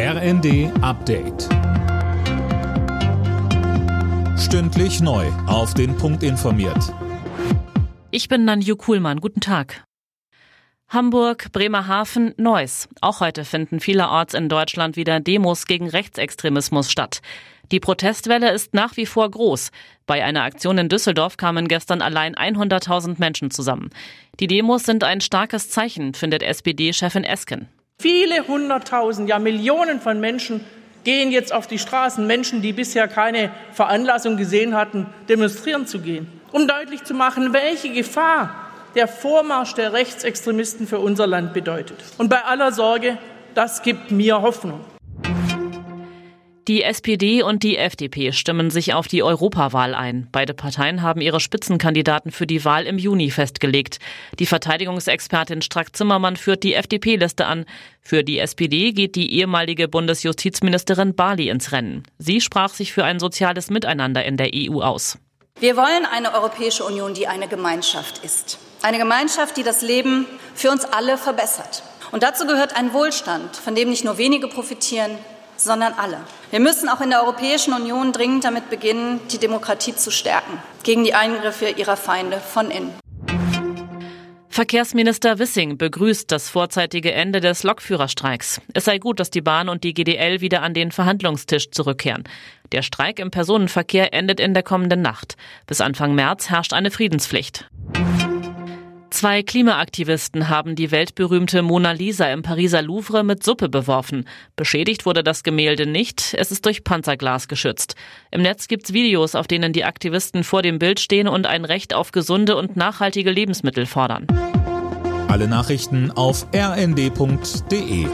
RND Update. Stündlich neu. Auf den Punkt informiert. Ich bin Nanju Kuhlmann. Guten Tag. Hamburg, Bremerhaven, Neuss. Auch heute finden vielerorts in Deutschland wieder Demos gegen Rechtsextremismus statt. Die Protestwelle ist nach wie vor groß. Bei einer Aktion in Düsseldorf kamen gestern allein 100.000 Menschen zusammen. Die Demos sind ein starkes Zeichen, findet SPD-Chefin Esken. Viele hunderttausend, ja Millionen von Menschen gehen jetzt auf die Straßen, Menschen, die bisher keine Veranlassung gesehen hatten, demonstrieren zu gehen, um deutlich zu machen, welche Gefahr der Vormarsch der Rechtsextremisten für unser Land bedeutet. Und bei aller Sorge, das gibt mir Hoffnung. Die SPD und die FDP stimmen sich auf die Europawahl ein. Beide Parteien haben ihre Spitzenkandidaten für die Wahl im Juni festgelegt. Die Verteidigungsexpertin Strack-Zimmermann führt die FDP-Liste an. Für die SPD geht die ehemalige Bundesjustizministerin Bali ins Rennen. Sie sprach sich für ein soziales Miteinander in der EU aus. Wir wollen eine Europäische Union, die eine Gemeinschaft ist. Eine Gemeinschaft, die das Leben für uns alle verbessert. Und dazu gehört ein Wohlstand, von dem nicht nur wenige profitieren, sondern alle. Wir müssen auch in der Europäischen Union dringend damit beginnen, die Demokratie zu stärken, gegen die Eingriffe ihrer Feinde von innen. Verkehrsminister Wissing begrüßt das vorzeitige Ende des Lokführerstreiks. Es sei gut, dass die Bahn und die GDL wieder an den Verhandlungstisch zurückkehren. Der Streik im Personenverkehr endet in der kommenden Nacht. Bis Anfang März herrscht eine Friedenspflicht. Zwei Klimaaktivisten haben die weltberühmte Mona Lisa im Pariser Louvre mit Suppe beworfen. Beschädigt wurde das Gemälde nicht, es ist durch Panzerglas geschützt. Im Netz gibt's Videos, auf denen die Aktivisten vor dem Bild stehen und ein Recht auf gesunde und nachhaltige Lebensmittel fordern. Alle Nachrichten auf rnd.de